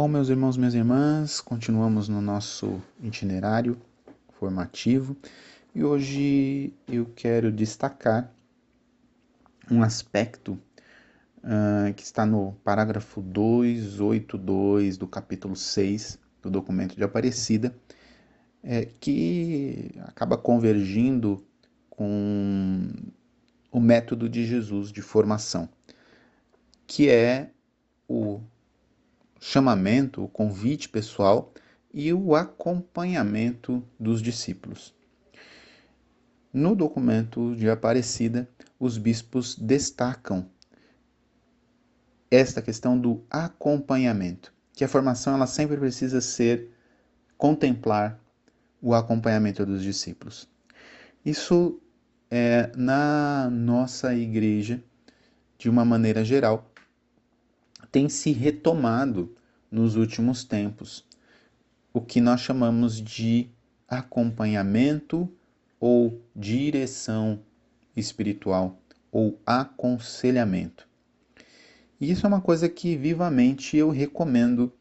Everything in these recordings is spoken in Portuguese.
Bom, meus irmãos, minhas irmãs, continuamos no nosso itinerário formativo e hoje eu quero destacar um aspecto uh, que está no parágrafo 282 do capítulo 6 do documento de Aparecida, é, que acaba convergindo com o método de Jesus de formação, que é o chamamento, o convite pessoal e o acompanhamento dos discípulos. No documento de Aparecida, os bispos destacam esta questão do acompanhamento, que a formação ela sempre precisa ser contemplar o acompanhamento dos discípulos. Isso é na nossa igreja, de uma maneira geral, tem se retomado nos últimos tempos, o que nós chamamos de acompanhamento ou direção espiritual ou aconselhamento. E isso é uma coisa que vivamente eu recomendo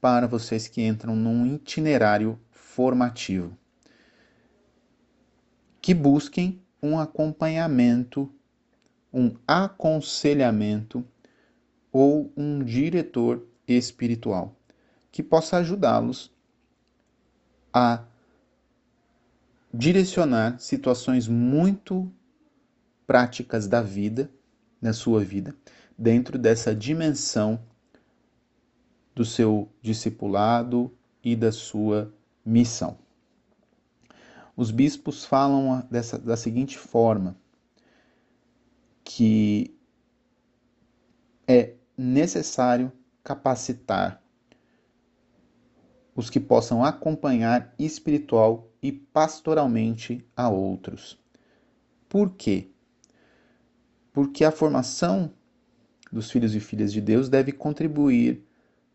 para vocês que entram num itinerário formativo. Que busquem um acompanhamento, um aconselhamento ou um diretor espiritual que possa ajudá-los a direcionar situações muito práticas da vida, da sua vida, dentro dessa dimensão do seu discipulado e da sua missão. Os bispos falam dessa, da seguinte forma: que necessário capacitar os que possam acompanhar espiritual e pastoralmente a outros. Por quê? Porque a formação dos filhos e filhas de Deus deve contribuir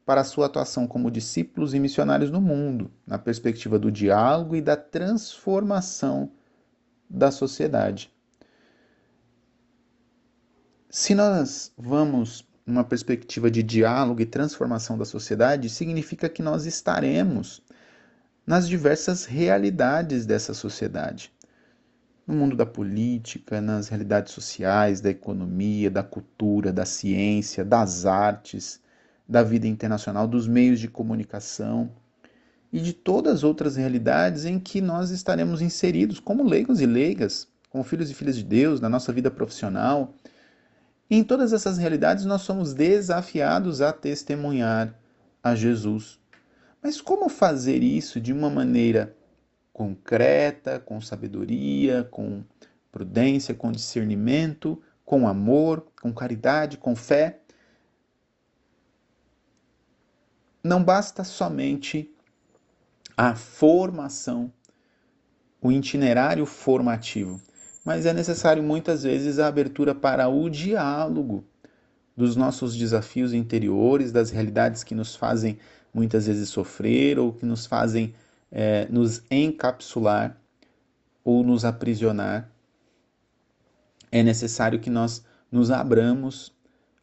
para a sua atuação como discípulos e missionários no mundo, na perspectiva do diálogo e da transformação da sociedade. Se nós vamos numa perspectiva de diálogo e transformação da sociedade, significa que nós estaremos nas diversas realidades dessa sociedade. No mundo da política, nas realidades sociais, da economia, da cultura, da ciência, das artes, da vida internacional, dos meios de comunicação e de todas as outras realidades em que nós estaremos inseridos como leigos e leigas, como filhos e filhas de Deus, na nossa vida profissional, em todas essas realidades, nós somos desafiados a testemunhar a Jesus. Mas como fazer isso de uma maneira concreta, com sabedoria, com prudência, com discernimento, com amor, com caridade, com fé? Não basta somente a formação, o itinerário formativo mas é necessário muitas vezes a abertura para o diálogo dos nossos desafios interiores, das realidades que nos fazem muitas vezes sofrer ou que nos fazem é, nos encapsular ou nos aprisionar. É necessário que nós nos abramos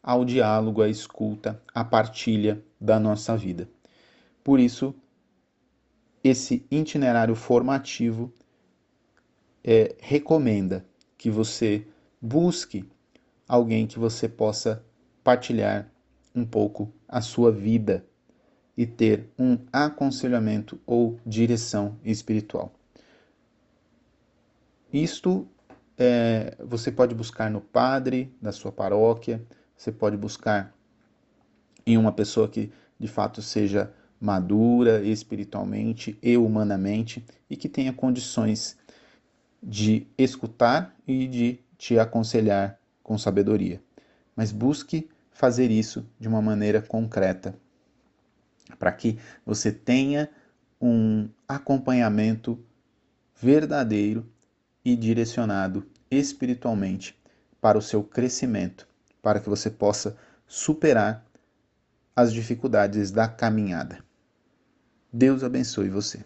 ao diálogo, à escuta, à partilha da nossa vida. Por isso, esse itinerário formativo é, recomenda que você busque alguém que você possa partilhar um pouco a sua vida e ter um aconselhamento ou direção espiritual. Isto é, você pode buscar no padre da sua paróquia, você pode buscar em uma pessoa que de fato seja madura espiritualmente e humanamente e que tenha condições de escutar e de te aconselhar com sabedoria. Mas busque fazer isso de uma maneira concreta, para que você tenha um acompanhamento verdadeiro e direcionado espiritualmente para o seu crescimento, para que você possa superar as dificuldades da caminhada. Deus abençoe você.